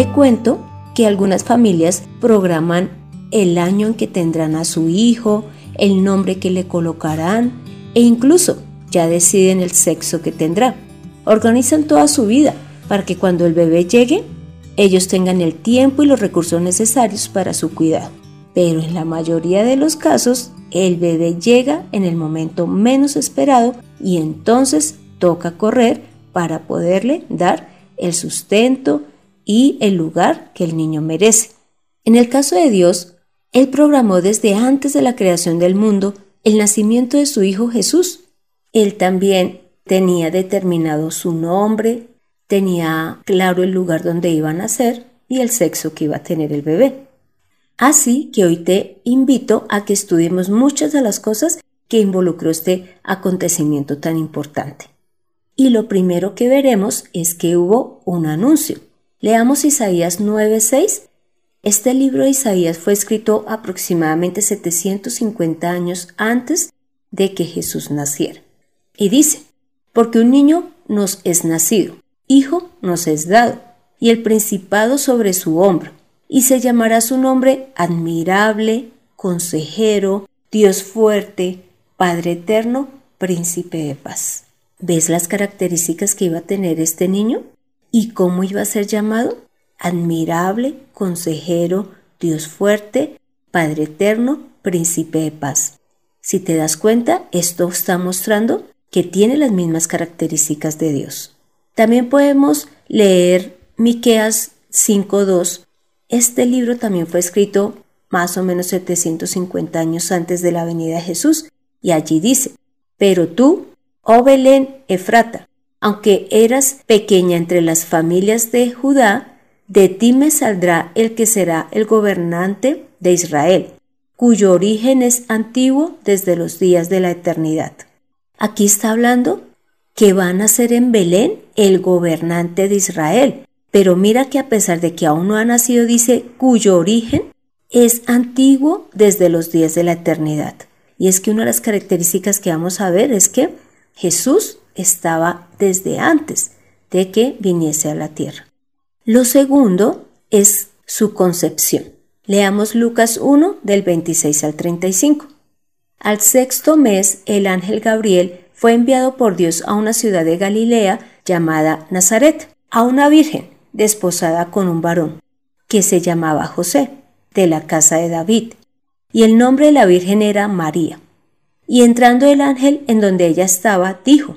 Te cuento que algunas familias programan el año en que tendrán a su hijo, el nombre que le colocarán e incluso ya deciden el sexo que tendrá. Organizan toda su vida para que cuando el bebé llegue, ellos tengan el tiempo y los recursos necesarios para su cuidado. Pero en la mayoría de los casos, el bebé llega en el momento menos esperado y entonces toca correr para poderle dar el sustento, y el lugar que el niño merece. En el caso de Dios, Él programó desde antes de la creación del mundo el nacimiento de su Hijo Jesús. Él también tenía determinado su nombre, tenía claro el lugar donde iba a nacer y el sexo que iba a tener el bebé. Así que hoy te invito a que estudiemos muchas de las cosas que involucró este acontecimiento tan importante. Y lo primero que veremos es que hubo un anuncio. Leamos Isaías 9:6. Este libro de Isaías fue escrito aproximadamente 750 años antes de que Jesús naciera. Y dice, porque un niño nos es nacido, hijo nos es dado, y el principado sobre su hombro, y se llamará su nombre admirable, consejero, Dios fuerte, Padre eterno, príncipe de paz. ¿Ves las características que iba a tener este niño? ¿Y cómo iba a ser llamado? Admirable, consejero, Dios fuerte, Padre eterno, príncipe de paz. Si te das cuenta, esto está mostrando que tiene las mismas características de Dios. También podemos leer Miqueas 5:2. Este libro también fue escrito más o menos 750 años antes de la venida de Jesús y allí dice: "Pero tú, oh Belén Efrata, aunque eras pequeña entre las familias de Judá, de ti me saldrá el que será el gobernante de Israel, cuyo origen es antiguo desde los días de la eternidad. Aquí está hablando que van a ser en Belén el gobernante de Israel, pero mira que a pesar de que aún no ha nacido, dice cuyo origen es antiguo desde los días de la eternidad. Y es que una de las características que vamos a ver es que Jesús estaba desde antes de que viniese a la tierra. Lo segundo es su concepción. Leamos Lucas 1 del 26 al 35. Al sexto mes el ángel Gabriel fue enviado por Dios a una ciudad de Galilea llamada Nazaret, a una virgen desposada con un varón, que se llamaba José, de la casa de David, y el nombre de la virgen era María. Y entrando el ángel en donde ella estaba, dijo,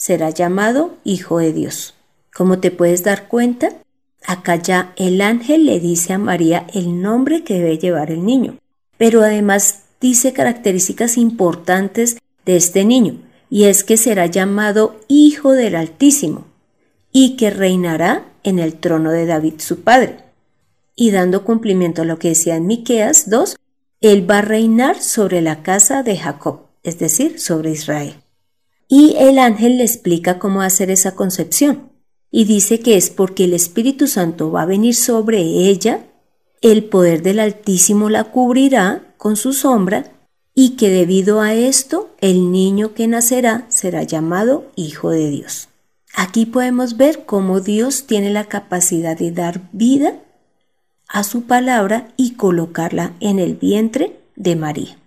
será llamado Hijo de Dios. Como te puedes dar cuenta, acá ya el ángel le dice a María el nombre que debe llevar el niño, pero además dice características importantes de este niño, y es que será llamado Hijo del Altísimo, y que reinará en el trono de David su padre. Y dando cumplimiento a lo que decía en Miqueas 2, él va a reinar sobre la casa de Jacob, es decir, sobre Israel. Y el ángel le explica cómo hacer esa concepción. Y dice que es porque el Espíritu Santo va a venir sobre ella, el poder del Altísimo la cubrirá con su sombra y que debido a esto el niño que nacerá será llamado Hijo de Dios. Aquí podemos ver cómo Dios tiene la capacidad de dar vida a su palabra y colocarla en el vientre de María.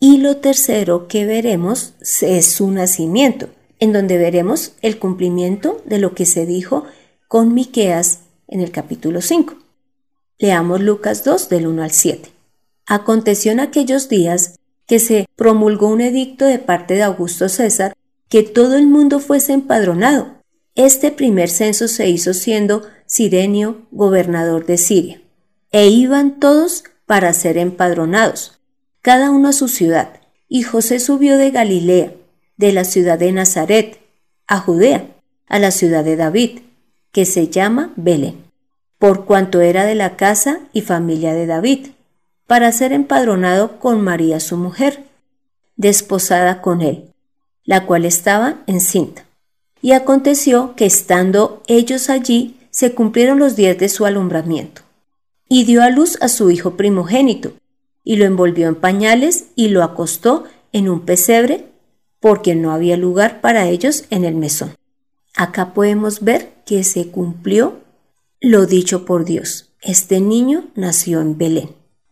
Y lo tercero que veremos es su nacimiento, en donde veremos el cumplimiento de lo que se dijo con Miqueas en el capítulo 5. Leamos Lucas 2 del 1 al 7. Aconteció en aquellos días que se promulgó un edicto de parte de Augusto César que todo el mundo fuese empadronado. Este primer censo se hizo siendo Sirenio gobernador de Siria. E iban todos para ser empadronados, cada uno a su ciudad. Y José subió de Galilea, de la ciudad de Nazaret, a Judea, a la ciudad de David, que se llama Belén, por cuanto era de la casa y familia de David, para ser empadronado con María su mujer, desposada con él, la cual estaba encinta. Y aconteció que estando ellos allí, se cumplieron los días de su alumbramiento. Y dio a luz a su hijo primogénito, y lo envolvió en pañales y lo acostó en un pesebre, porque no había lugar para ellos en el mesón. Acá podemos ver que se cumplió lo dicho por Dios. Este niño nació en Belén,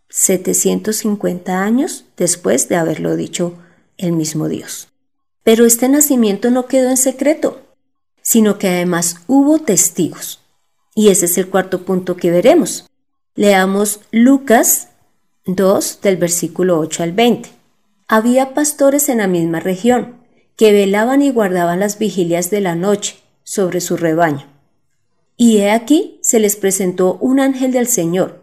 750 años después de haberlo dicho el mismo Dios. Pero este nacimiento no quedó en secreto, sino que además hubo testigos. Y ese es el cuarto punto que veremos. Leamos Lucas 2 del versículo 8 al 20. Había pastores en la misma región, que velaban y guardaban las vigilias de la noche sobre su rebaño. Y he aquí se les presentó un ángel del Señor,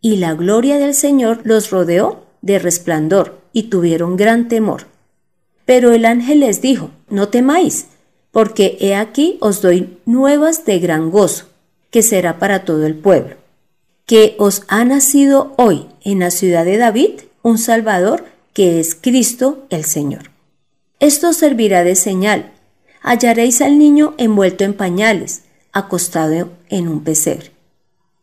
y la gloria del Señor los rodeó de resplandor, y tuvieron gran temor. Pero el ángel les dijo, no temáis, porque he aquí os doy nuevas de gran gozo, que será para todo el pueblo, que os ha nacido hoy en la ciudad de David un Salvador, que es Cristo el Señor. Esto servirá de señal. Hallaréis al niño envuelto en pañales, acostado en un pesebre.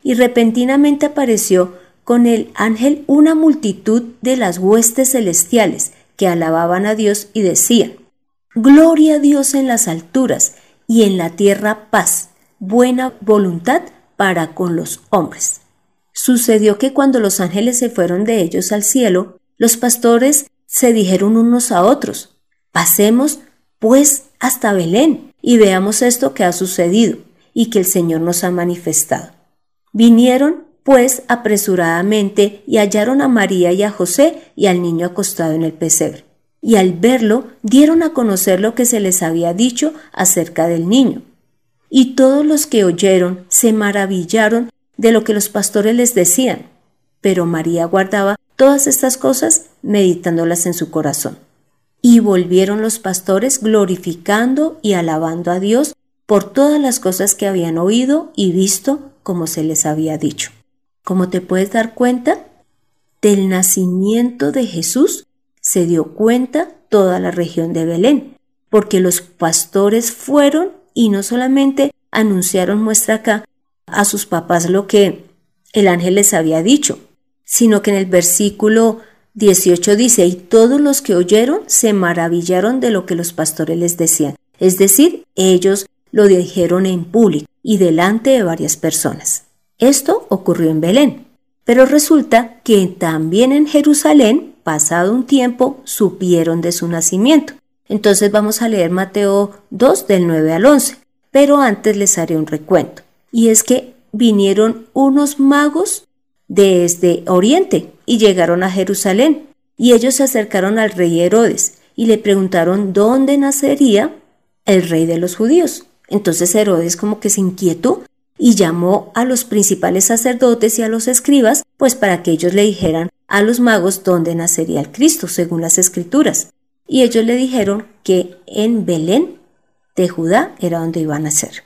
Y repentinamente apareció con el ángel una multitud de las huestes celestiales, que alababan a Dios y decían, Gloria a Dios en las alturas y en la tierra paz, buena voluntad para con los hombres. Sucedió que cuando los ángeles se fueron de ellos al cielo, los pastores se dijeron unos a otros, pasemos pues hasta Belén y veamos esto que ha sucedido y que el Señor nos ha manifestado. Vinieron pues apresuradamente y hallaron a María y a José y al niño acostado en el pesebre. Y al verlo dieron a conocer lo que se les había dicho acerca del niño. Y todos los que oyeron se maravillaron de lo que los pastores les decían. Pero María guardaba todas estas cosas meditándolas en su corazón. Y volvieron los pastores glorificando y alabando a Dios por todas las cosas que habían oído y visto como se les había dicho. Como te puedes dar cuenta, del nacimiento de Jesús se dio cuenta toda la región de Belén, porque los pastores fueron y no solamente anunciaron muestra acá a sus papás lo que el ángel les había dicho, sino que en el versículo 18 dice, y todos los que oyeron se maravillaron de lo que los pastores les decían. Es decir, ellos lo dijeron en público y delante de varias personas. Esto ocurrió en Belén, pero resulta que también en Jerusalén, pasado un tiempo, supieron de su nacimiento. Entonces vamos a leer Mateo 2 del 9 al 11, pero antes les haré un recuento. Y es que vinieron unos magos desde Oriente y llegaron a Jerusalén, y ellos se acercaron al rey Herodes y le preguntaron dónde nacería el rey de los judíos. Entonces Herodes como que se inquietó y llamó a los principales sacerdotes y a los escribas, pues para que ellos le dijeran a los magos dónde nacería el Cristo, según las escrituras. Y ellos le dijeron que en Belén de Judá era donde iba a nacer.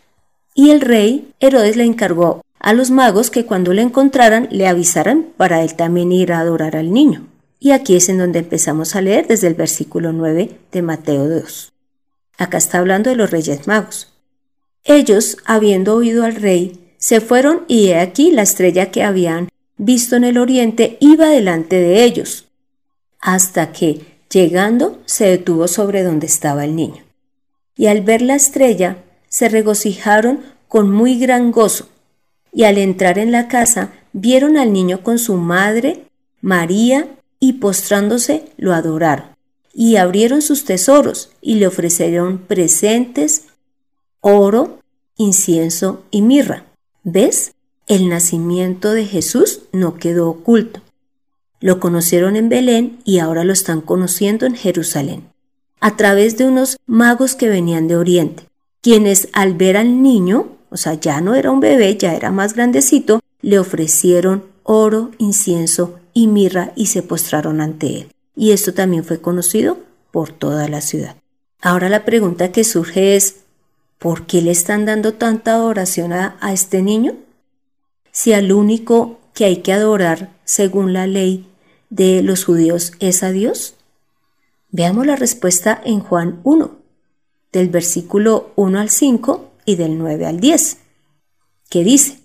Y el rey Herodes le encargó a los magos que cuando le encontraran le avisaran para él también ir a adorar al niño. Y aquí es en donde empezamos a leer desde el versículo 9 de Mateo 2. Acá está hablando de los reyes magos. Ellos, habiendo oído al rey, se fueron y he aquí la estrella que habían visto en el oriente, iba delante de ellos, hasta que, llegando, se detuvo sobre donde estaba el niño. Y al ver la estrella, se regocijaron con muy gran gozo, y al entrar en la casa, vieron al niño con su madre, María, y postrándose lo adoraron, y abrieron sus tesoros, y le ofrecieron presentes, oro, incienso y mirra. ¿Ves? El nacimiento de Jesús no quedó oculto. Lo conocieron en Belén y ahora lo están conociendo en Jerusalén, a través de unos magos que venían de Oriente, quienes al ver al niño, o sea, ya no era un bebé, ya era más grandecito, le ofrecieron oro, incienso y mirra y se postraron ante él. Y esto también fue conocido por toda la ciudad. Ahora la pregunta que surge es, ¿por qué le están dando tanta adoración a, este niño? Si al único que hay que adorar según la ley de los judíos es a Dios? Veamos la respuesta en Juan 1, del versículo 1 al 5 y del 9 al 10, que dice,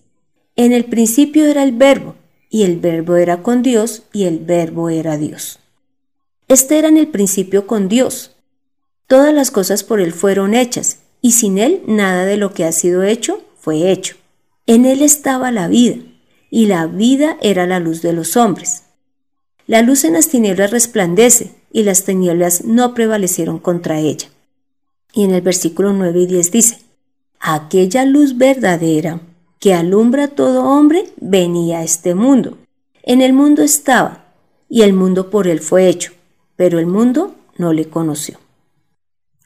En el principio era el verbo, y el verbo era con Dios, y el verbo era Dios. Este era en el principio con Dios. Todas las cosas por Él fueron hechas, y sin Él nada de lo que ha sido hecho fue hecho. En Él estaba la vida, y la vida era la luz de los hombres. La luz en las tinieblas resplandece, y las tinieblas no prevalecieron contra ella. Y en el versículo 9 y 10 dice, aquella luz verdadera que alumbra a todo hombre venía a este mundo. En el mundo estaba, y el mundo por él fue hecho, pero el mundo no le conoció.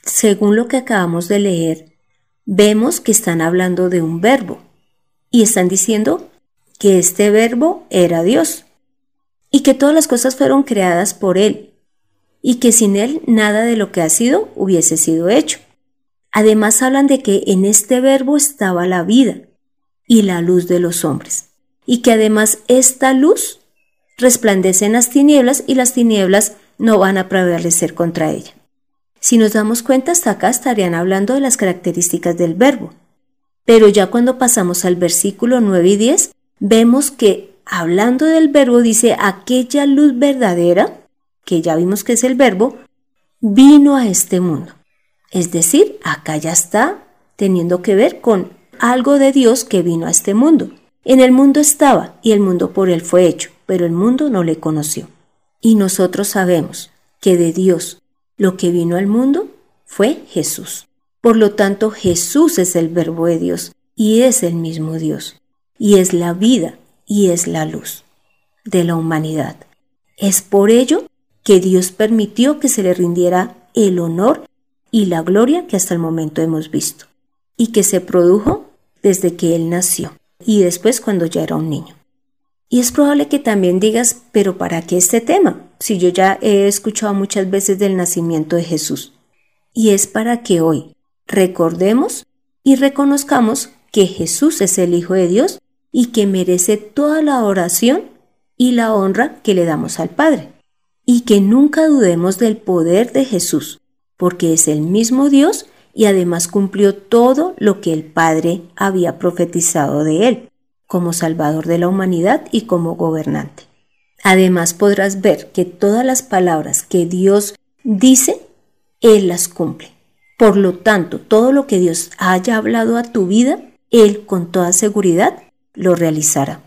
Según lo que acabamos de leer, vemos que están hablando de un verbo, y están diciendo que este verbo era Dios y que todas las cosas fueron creadas por Él, y que sin Él nada de lo que ha sido hubiese sido hecho. Además hablan de que en este verbo estaba la vida y la luz de los hombres, y que además esta luz resplandece en las tinieblas y las tinieblas no van a prevalecer contra ella. Si nos damos cuenta, hasta acá estarían hablando de las características del verbo. Pero ya cuando pasamos al versículo 9 y 10, vemos que hablando del verbo, dice, aquella luz verdadera, que ya vimos que es el verbo, vino a este mundo. Es decir, acá ya está teniendo que ver con algo de Dios que vino a este mundo. En el mundo estaba y el mundo por él fue hecho, pero el mundo no le conoció. Y nosotros sabemos que de Dios lo que vino al mundo fue Jesús. Por lo tanto, Jesús es el verbo de Dios y es el mismo Dios. Y es la vida y es la luz de la humanidad. Es por ello que Dios permitió que se le rindiera el honor y la gloria que hasta el momento hemos visto, y que se produjo desde que Él nació y después cuando ya era un niño. Y es probable que también digas, pero ¿para qué este tema? Si yo ya he escuchado muchas veces del nacimiento de Jesús. Y es para que hoy recordemos y reconozcamos que Jesús es el Hijo de Dios y que merece toda la oración y la honra que le damos al Padre. Y que nunca dudemos del poder de Jesús, porque es el mismo Dios y además cumplió todo lo que el Padre había profetizado de él, como Salvador de la humanidad y como gobernante. Además podrás ver que todas las palabras que Dios dice, Él las cumple. Por lo tanto, todo lo que Dios haya hablado a tu vida, Él con toda seguridad lo realizará.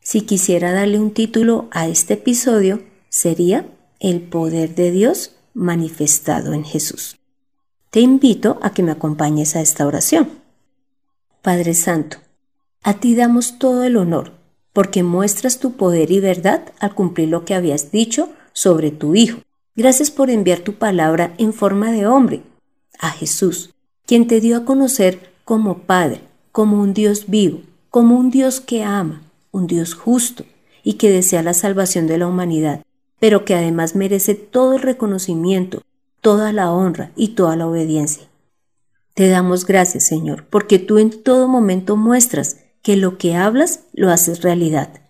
Si quisiera darle un título a este episodio, sería El poder de Dios manifestado en Jesús. Te invito a que me acompañes a esta oración. Padre Santo, a ti damos todo el honor, porque muestras tu poder y verdad al cumplir lo que habías dicho sobre tu Hijo. Gracias por enviar tu palabra en forma de hombre, a Jesús, quien te dio a conocer como Padre, como un Dios vivo, como un Dios que ama, un Dios justo y que desea la salvación de la humanidad, pero que además merece todo el reconocimiento, toda la honra y toda la obediencia. Te damos gracias, Señor, porque tú en todo momento muestras que lo que hablas lo haces realidad.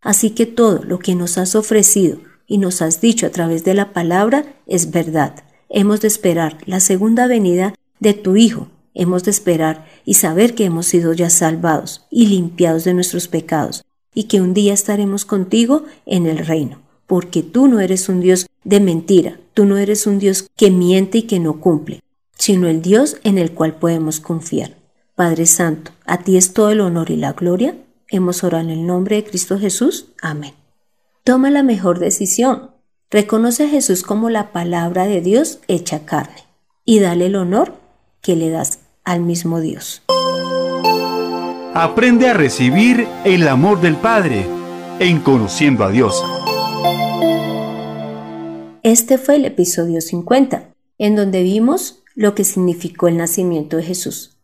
Así que todo lo que nos has ofrecido y nos has dicho a través de la palabra es verdad. Hemos de esperar la segunda venida de tu Hijo, hemos de esperar y saber que hemos sido ya salvados y limpiados de nuestros pecados, y que un día estaremos contigo en el reino, porque tú no eres un Dios de mentira, tú no eres un Dios que miente y que no cumple, sino el Dios en el cual podemos confiar. Padre Santo, a ti es todo el honor y la gloria. Hemos orado en el nombre de Cristo Jesús. Amén. Toma la mejor decisión. Reconoce a Jesús como la palabra de Dios hecha carne y dale el honor que le das al mismo Dios. Aprende a recibir el amor del Padre en conociendo a Dios. Este fue el episodio 50, en donde vimos lo que significó el nacimiento de Jesús,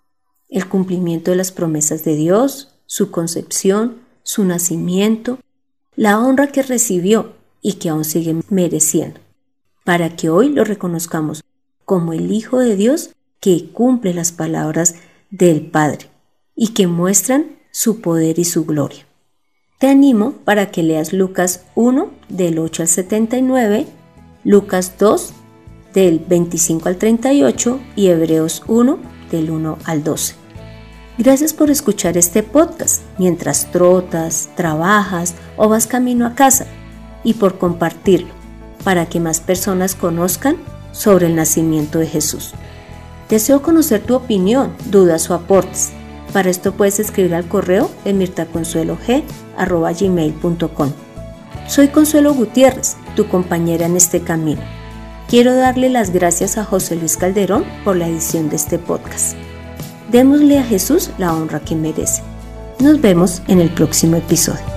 el cumplimiento de las promesas de Dios, su concepción, su nacimiento, la honra que recibió y que aún sigue mereciendo, para que hoy lo reconozcamos como el Hijo de Dios que cumple las palabras del Padre y que muestran su poder y su gloria. Te animo para que leas Lucas 1 del 8 al 79, Lucas 2 del 25 al 38 y Hebreos 1 del 1 al 12. Gracias por escuchar este podcast mientras trotas, trabajas o vas camino a casa y por compartirlo para que más personas conozcan sobre el nacimiento de Jesús. Deseo conocer tu opinión, dudas o aportes. Para esto puedes escribir al correo de. Soy Consuelo Gutiérrez, tu compañera en este camino. Quiero darle las gracias a José Luis Calderón por la edición de este podcast. Démosle a Jesús la honra que merece. Nos vemos en el próximo episodio.